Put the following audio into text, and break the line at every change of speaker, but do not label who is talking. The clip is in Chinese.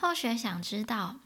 后学想知道